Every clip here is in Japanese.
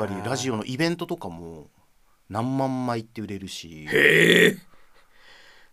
ぱりラジオのイベントとかも何万枚って売れるし、へえ。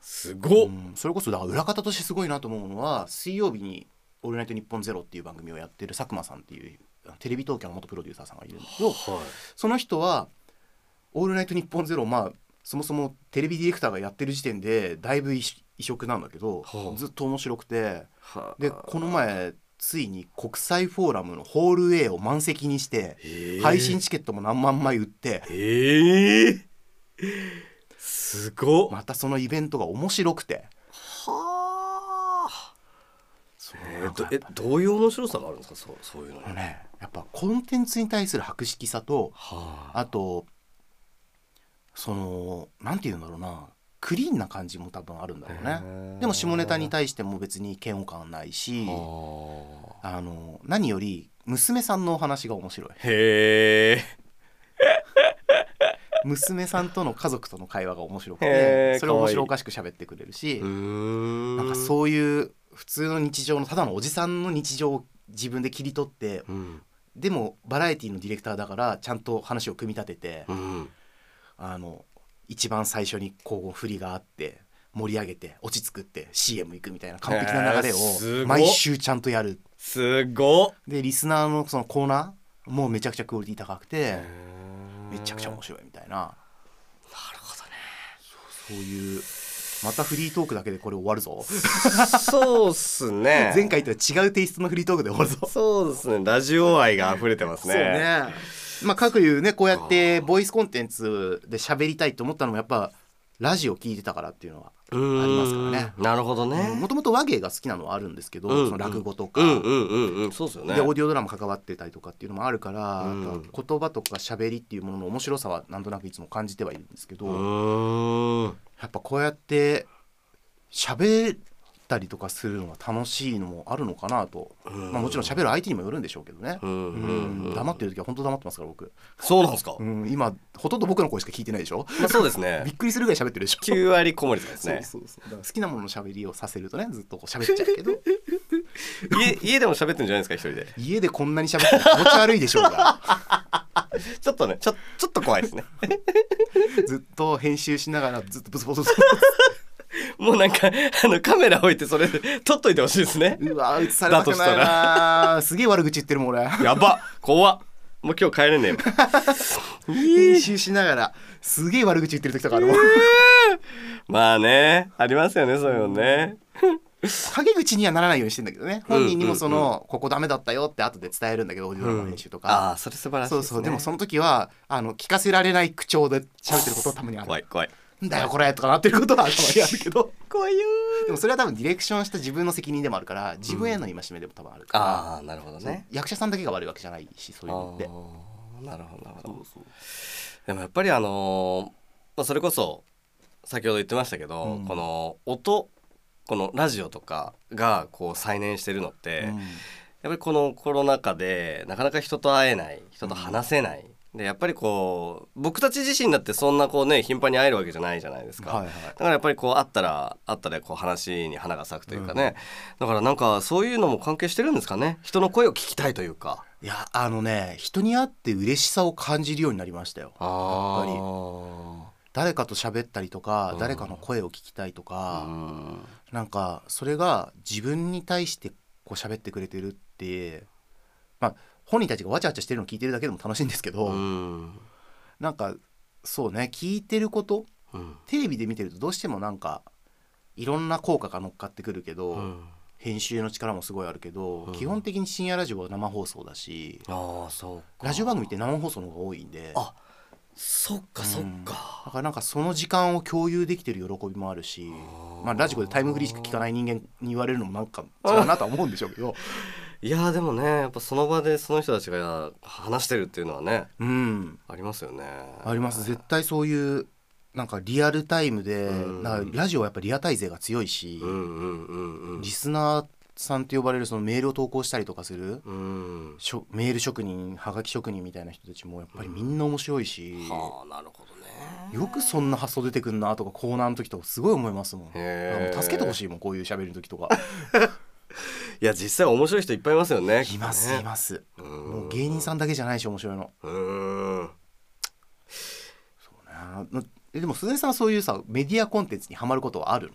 すごっ、うん。それこそだから裏方としてすごいなと思うのは水曜日に「オールナイトニッポンゼロっていう番組をやってる佐久間さんっていうテレビ東京の元プロデューサーさんがいるんだけどはい。その人は「オールナイトニッポンゼロまあそもそもテレビディレクターがやってる時点でだいぶ異異色なんだけど、はあ。ずっと面白くて。はでこの前ついに国際フォーラムのホール A を満席にして配信チケットも何万枚売ってへえすごっ、またそのイベントが面白くて。はあ。えなんかどえどういう面白さがあるんですか？そうそういうの。に、あのねやっぱコンテンツに対する博識さとはあ。あとそのなんて言うんだろうなクリーンな感じも多分あるんだろうへねー。でも下ネタに対しても別に嫌悪感ないしはああの何より娘さんのお話が面白い。へえ娘さんとの家族との会話が面白くてそれを面白おかしく喋ってくれるしなんかそういう普通の日常のただのおじさんの日常を自分で切り取ってうん。でもバラエティのディレクターだからちゃんと話を組み立ててうん。あの一番最初にこう振りがあって盛り上げて落ち着くって CM 行くみたいな完璧な流れを毎週ちゃんとやる。すごっ。でリスナーのそのコーナーもめちゃくちゃクオリティ高くてめちゃくちゃ面白い白いみたいな。なるほどね。そういうまたフリートークだけでこれ終わるぞ。そうっすね。前回とは違うテイストのフリートークで終わるぞ。そうですね。ラジオ愛が溢れてますね。そうねまあ各いうねこうやってボイスコンテンツで喋りたいと思ったのもやっぱラジオ聞いてたからっていうのはありますからね。なるほどね。もともと和芸が好きなのはあるんですけど、うん。その落語とか、うんうんうんうん。そうですよね。でオーディオドラマ関わってたりとかっていうのもあるから、うん。言葉とか喋りっていうものの面白さはなんとなくいつも感じてはいるんですけど、やっぱこうやって喋ったりとかするのが楽しいのもあるのかなと、うん。まあ、もちろん喋る相手にもよるんでしょうけどね、黙ってる時は本当黙ってますから僕、そうなんですか？うん、今ほとんど僕の声しか聞いてないでしょ？まあそうですね。びっくりするぐらい喋ってるでしょ？9割こもりですね。そうそうそう。好きなものの喋りをさせるとねずっとこう喋っちゃうけど。家家でも喋ってんじゃないですか一人で。家でこんなに喋って気持ち悪いでしょうが。ちょっとねちょちょっと怖いですね。ずっと編集しながらずっとブツブツブツもうなんかあのカメラ置いてそれ撮っといてほしいですね。うわ映されたくないな。すげえ悪口言ってるもん俺。やば。怖っ。もう今日帰れねえわ 編集しながらすげえ悪口言ってる時とかあるもん。まあねありますよねそういうのね。陰口にはならないようにしてんだけどね。本人にもその、ここダメだったよって後で伝えるんだけどオーディオドラマの編集とあか、あそれ素晴らしいそうですね。そうでもその時はあの聞かせられない口調で喋ってることたまにある。怖い怖いんだよこれとかなってることはたまにあるけど。怖いよでもそれは多分ディレクションした自分の責任でもあるから自分への戒めでも多分あるから、ああなるほどね。役者さんだけが悪いわけじゃないしそういうのって。なるほどなるほど。でもやっぱりあのーまあ、それこそ先ほど言ってましたけど、うん。この音このラジオとかがこう再燃してるのって、うん。やっぱりこのコロナ禍でなかなか人と会えない人と話せない、でやっぱりこう僕たち自身だってそんなこうね頻繁に会えるわけじゃないじゃないですか、はいはい。だからやっぱりこう会ったら会ったでこう話に花が咲くというかね、だからなんかそういうのも関係してるんですかね？人の声を聞きたいというか。いやあのね人に会って嬉しさを感じるようになりましたよ。あやっぱり。誰かと喋ったりとか、うん。誰かの声を聞きたいとか、うん。なんかそれが自分に対してこう喋ってくれてるってまあ本人たちがわちゃわちゃしてるのを聞いてるだけでも楽しいんですけど、うん。なんかそうね聞いてることうん。テレビで見てるとどうしてもなんかいろんな効果が乗っかってくるけど、うん。編集の力もすごいあるけど、うん。基本的に深夜ラジオは生放送だしああそうか。ラジオ番組って生放送の方が多いんで。あそっかそっうんだか、からなんかその時間を共有できてる喜びもあるしまあ、ラジコでタイムフリーしか聞かない人間に言われるのもなんか違うなとは思うんでしょうけど いやーでもねやっぱその場でその人たちが話してるっていうのはねうん。ありますよね。あります。絶対そういうなんかリアルタイムで、うんラジオはやっぱリアタイ勢が強いし、うんうんうんうん。リスナーさんって呼ばれるそのメールを投稿したりとかする、うんメール職人はがき職人みたいな人たちもやっぱりみんな面白いし、はあなるほどね。よくそんな発想出てくんなとかコーナーの時とかすごい思いますもん。助けてほしいもんこういう喋りの時とか。いや実際面白い人いっぱいいますよねいますいます。もう芸人さんだけじゃないし面白いの。うん。そうでも鈴江さんそういうさメディアコンテンツにはまることはあるの？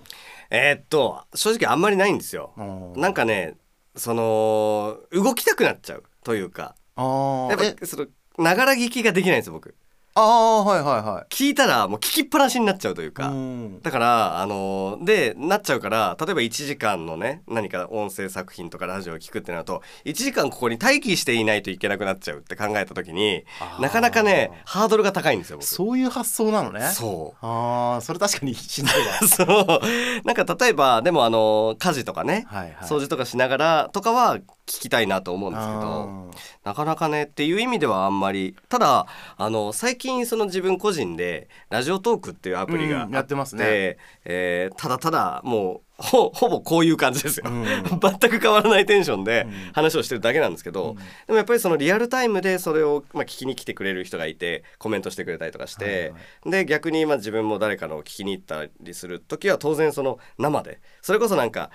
えー、っと正直あんまりないんですよ。なんかねその動きたくなっちゃうというか。やっぱそのながら聞きができないんです僕。あーはいはいはい。聞いたらもう聞きっぱなしになっちゃうというか、うん。だからあのーでなっちゃうから例えば1時間のね何か音声作品とかラジオを聞くってなると1時間ここに待機していないといけなくなっちゃうって考えた時になかなかねハードルが高いんですよ僕。そういう発想なのね。そう。ああそれ確かにしんどいわ。そう。なんか例えばでもあの家事とかね、はいはい。掃除とかしながらとかは聞きたいなと思うんですけどあなかなかねっていう意味ではあんまりただあの最近その自分個人でラジオトークっていうアプリがあうんやってますね。えーただただもうほほぼこういう感じですよ、うん。全く変わらないテンションでうん。話をしてるだけなんですけど、うん。でもやっぱりそのリアルタイムでそれを、まあ、聞きに来てくれる人がいてコメントしてくれたりとかして、はいはで逆にまあ自分も誰かのを聞きに行ったりする時は当然その生でそれこそなんか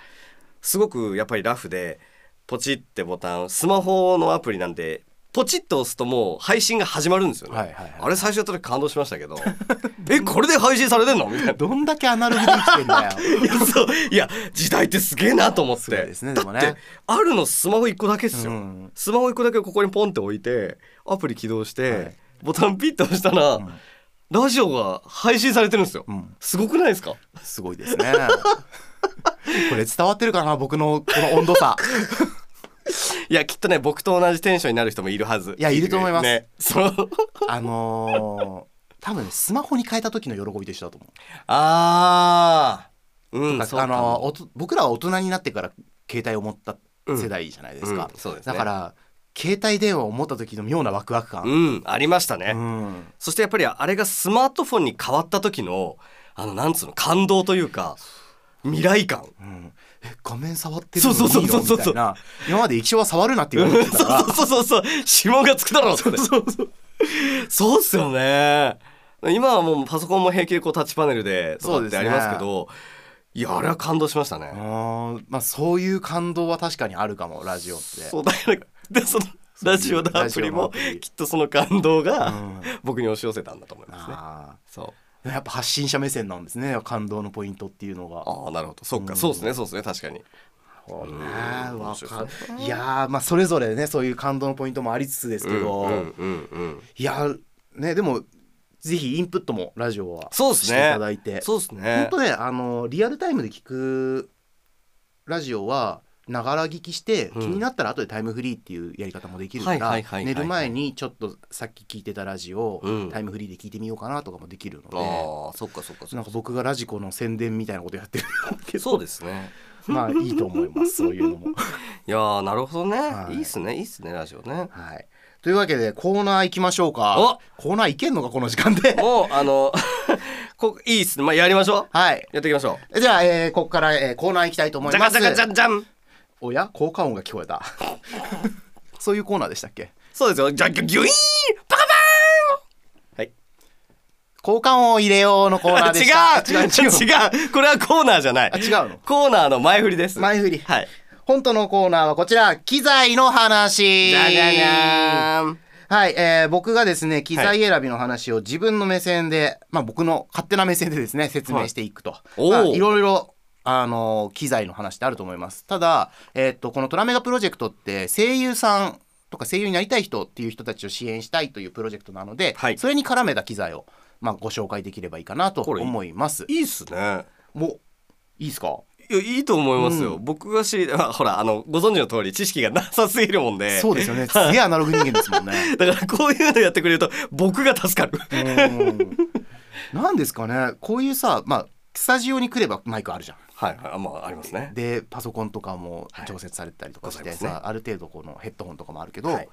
すごくやっぱりラフでポチってボタンスマホのアプリなんでポチッと押すともう配信が始まるんですよね、はいはいはい。あれ最初やった時感動しましたけど。えこれで配信されてんの？みたいな。どんだけアナログで生きてんだよ。いやそう。いや時代ってすげえなと思って。ですねでもね。だってあるのスマホ1個だけっすよ、うん。スマホ1個だけここにポンって置いてアプリ起動して、はい。ボタンピッと押したら、んラジオが配信されてるんですよ、うん。すごくないですか？すごいですね。これ伝わってるかな？僕のこの温度差。いやきっとね僕と同じテンションになる人もいるはず。いやいると思います。ねそう。あのー多分ねスマホに変えた時の喜びと一緒だと思う。あー。うんそうかあの僕らは大人になってから携帯を持った世代じゃないですか、うんそうですね。だから携帯電話を持った時の妙なワクワク感、うんありましたね、うん。そしてやっぱりあれがスマートフォンに変わった時のあのなんつうの感動というか未来感。うん。え画面触ってるのそうそうそうそうそう。いいのみたいな。今まで液晶は触るなって言われてたから。そうそうそうそう指紋がつくだろ。うってそうそうそう。っすよね。今はもうパソコンも平気でこうタッチパネルでとかってありますけどいやあれは感動しましたね。まあそういう感動は確かにあるかもラジオって。そうだからでそのラジオのアプリもきっとその感動がうん。僕に押し寄せたんだと思いますね。あそう。ーやっぱ発信者目線なんですね。感動のポイントっていうのが。ああなるほど。そっか、うん。そうですねそうですね。確かに。いやーまあそれぞれねそういう感動のポイントもありつつですけど、いやーねでもぜひインプットもラジオはそうですね。していただいて。そうですね。本当ねあのリアルタイムで聞くラジオはながら聞きして、うん。気になったら後でタイムフリーっていうやり方もできるかはいら寝る前にちょっとさっき聞いてたラジオをうん。タイムフリーで聞いてみようかなとかもできるので、ああそっかそっかそっか。なんか僕がラジコの宣伝みたいなことやってるけど。そうですね。まあいいと思いますそういうのも。いやーなるほどね、はい。い、いっすねいいっすねラジオね。はい、というわけでコーナー行きましょうか。お！コーナー行けんのかこの時間で。もうあのこいいっすね。まあやりましょう。はい。やっていきましょじゃあ、えーここから、えーコーナー行きたいと思います。うじゃかじゃかじゃんじゃんおや？効果音が聞こえた。そういうコーナーでしたっけ？そうですよ。じゃギュギュイーンパカパーン！はい。効果音を入れようのコーナーでした。違う！違う違う。これはコーナーじゃない。あ違うの？コーナーの前振りです。前振り。はい。本当のコーナーはこちら機材の話。じゃじゃじゃーん。はい、えー僕がですね機材選びの話を自分の目線で、まあ僕の勝手な目線でですね説明していくと、おー。まあ、いろいろあの機材の話ってあると思います。ただ、えーっとこのトラメガプロジェクトって声優さんとか声優になりたい人っていう人たちを支援したいというプロジェクトなので、はい。それに絡めた機材を、まあ、ご紹介できればいいかなと思います。いいっすね。もういいですか？いやいいと思いますよ、うん。僕が知りあ ほらあのご存知の通り知識がなさすぎるもんで。そうですよね。すげえアナログ人間ですもんね。だからこういうのやってくれると僕が助かる。うん。なんですかね。こういうさまあスタジオに来ればマイクあるじゃんはいはい。あまあありますね。でパソコンとかもはい常設されてたりとかしてございね。さ、ある程度このヘッドホンとかもあるけど、はい。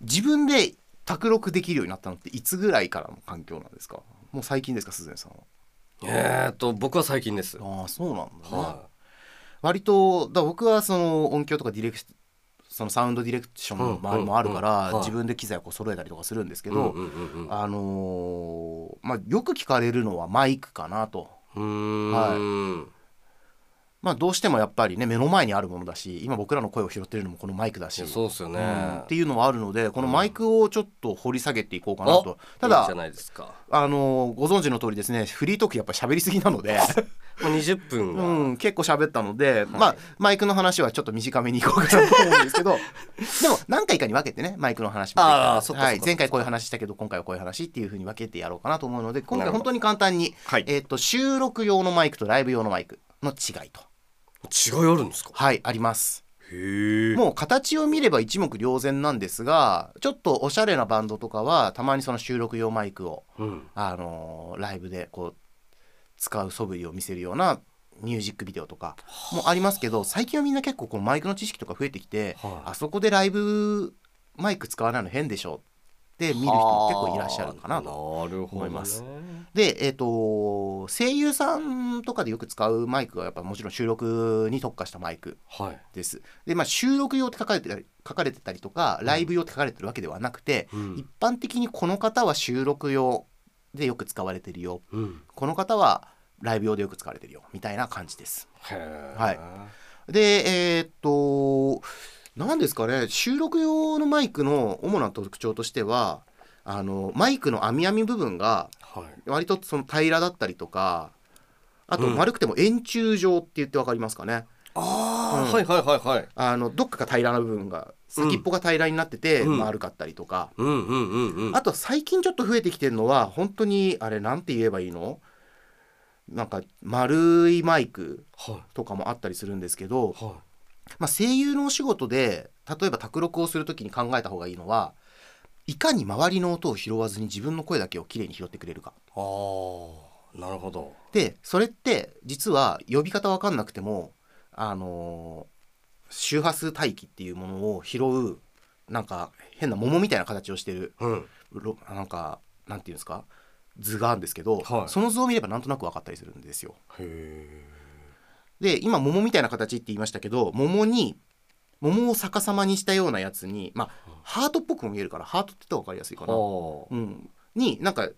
自分で卓録できるようになったのっていつぐらいからの環境なんですか？もう最近ですか鈴江さんえー、っと僕は最近です。はああそうなんだね、は割とだ僕はその音響とかディレクそのサウンドディレクションの周りもあるから、自分で機材をこう揃えたりとかするんですけいど、あのーまあよく聞かれるのはマイクかなと。うーんまあどうしてもやっぱりね目の前にあるものだし今僕らの声を拾ってるのもこのマイクだし。そうっすよね、うん。っていうのもあるのでこのマイクをちょっと掘り下げていこうかなと、ただあのご存知の通りですねフリートークやっぱ喋りすぎなので、もう20分が、うん、結構喋ったので、まあマイクの話はちょっと短めにいこうかなと思うんですけど。でも何回かに分けてねマイクの話もあーそはい、前回こういう話したけど今回はこういう話っていうふうに分けてやろうかなと思うので今回本当に簡単に、はい。えー、と収録用のマイクとライブ用のマイクの違いと違いあるんですか？はいあります。もう形を見れば一目瞭然なんですがちょっとおしゃれなバンドとかはたまにその収録用マイクを、うん。あのーライブでこう使う素振りを見せるようなミュージックビデオとかもありますけど最近はみんな結構こうマイクの知識とか増えてきて、はい。あそこでライブマイク使わないの変でしょって見る人も結構いらっしゃるかなと。思います。で、えっと声優さんとかでよく使うマイクはやっぱもちろん収録に特化したマイクはい、です。で、まあ、収録用って書かれてたり書かれてたりとかライブ用って書かれてるわけではなくて、うん。一般的にこの方は収録用でよく使われてるよ。うん、この方はライブ用でよく使われてるよ。みたいな感じです。はい。でえーっと何ですかね収録用のマイクの主な特徴としてはあのマイクの網網部分がはい。割とその平らだったりとかあとうん。丸くても円柱状って言って分かりますかね。ああ、うん。はいはいはいはい。あのどっかが平らな部分が先っぽが平らになっててうん。丸かったりとか、うんうんうんうん。あと最近ちょっと増えてきてるのは本当にあれなんて言えばいいの？なんか丸いマイクはとかもあったりするんですけどい、はまあ、声優のお仕事で例えば卓録をする時に考えた方がいいのはいかに周りの音を拾わずに自分の声だけをきれいに拾ってくれるか。いああなるほどでそれって実は呼び方わかんなくてもあのー周波数帯域っていうものを拾うなんか変な桃みたいな形をしてるうんろなんかなんていうんですか図があるんですけど、はいその図を見ればなんとなく分かったりするんですよ。へえで今桃みたいな形って言いましたけど桃に桃を逆さまにしたようなやつにまあハートっぽくも見えるからハートって言ったら分かりやすいかな。はうん、になんか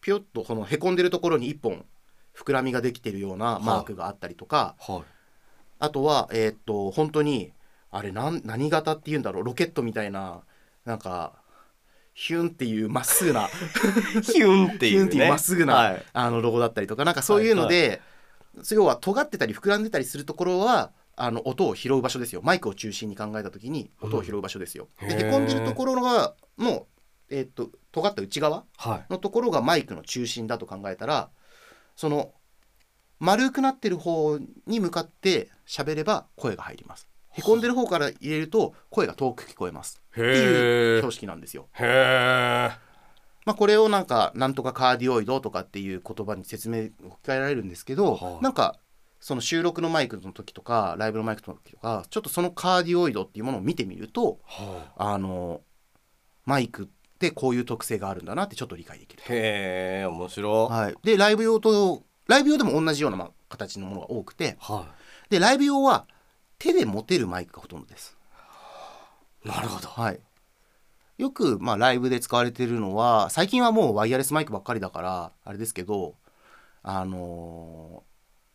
ピョッとこのへこんでるところに一本膨らみができてるようなマークがあったりとか、あはい。あとはえーっと本当にあれなん何型っていうんだろうロケットみたいななんかヒュンっていうまっすぐな。ヒュンっていうまっすぐな、はい。あのロゴだったりとかなんかそういうので、要は尖ってたり膨らんでたりするところはあの音を拾う場所ですよ。マイクを中心に考えた時に音を拾う場所ですよ。うんでへこんでるところがの、えーっと尖った内側はい。のところがマイクの中心だと考えたらその丸くなってる方に向かって喋れば声が入ります。へこんでる方から入れると声が遠く聞こえます。へっていうえ標識なんですよ。へえまあ、これをなんかなんとかカーディオイドとかっていう言葉に説明を置き換えられるんですけど、はいなんかその収録のマイクの時とかライブのマイクの時とかちょっとそのカーディオイドっていうものを見てみるとはあ。のマイクってこういう特性があるんだなってちょっと理解できる。いへえ面白。はい、でライブ用とライブ用でも同じようなまあ形のものが多くてはでライブ用は手で持てるマイクがほとんどです。いなるほど。はい、よく、まあ、ライブで使われてるのは最近はもうワイヤレスマイクばっかりだからあれですけどあのー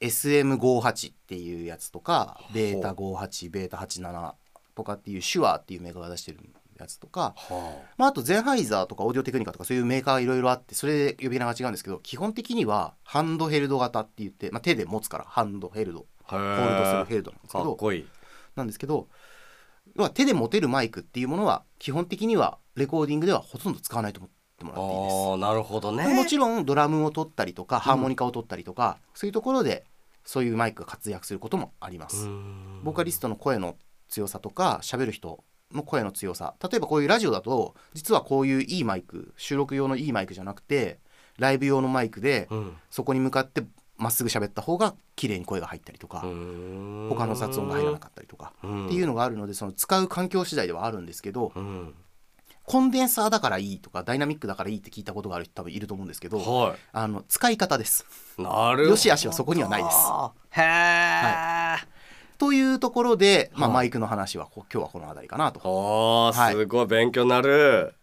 SM58 っていうやつとかベータ58ベータ87とかっていう手話っていうメーカーが出してるやつとか、はまあ、あとゼンハイザーとかオーディオテクニカとかそういうメーカーいろいろあってそれで呼び名が違うんですけど基本的にはハンドヘルド型って言って、まあ、手で持つからハンドヘルド。あホールドするヘルドなんですけどなんですけど要は手で持てるマイクっていうものは基本的にはレコーディングではほとんど使わないと思ってもらっていいです。ああなるほどね。もちろんドラムを取ったりとかハーモニカを取ったりとか、そういうところでそういうマイクが活躍することもあります。ボーカリストの声の強さとか喋る人の声の強さ。例えばこういうラジオだと実はこういういいマイク収録用のいいマイクじゃなくてライブ用のマイクでうん。そこに向かってまっすぐ喋った方が綺麗に声が入ったりとか、他の雑音が入らなかったりとか、うん。っていうのがあるのでその使う環境次第ではあるんですけど、うん。コンデンサーだからいいとかダイナミックだからいいって聞いたことがある人多分いると思うんですけど、はあの使い方です。いなるほど。良し悪しはそこにはないです。へえというところで、まあ、はいマイクの話はこ今日はこの辺りかなと。おーはい。すごい勉強になる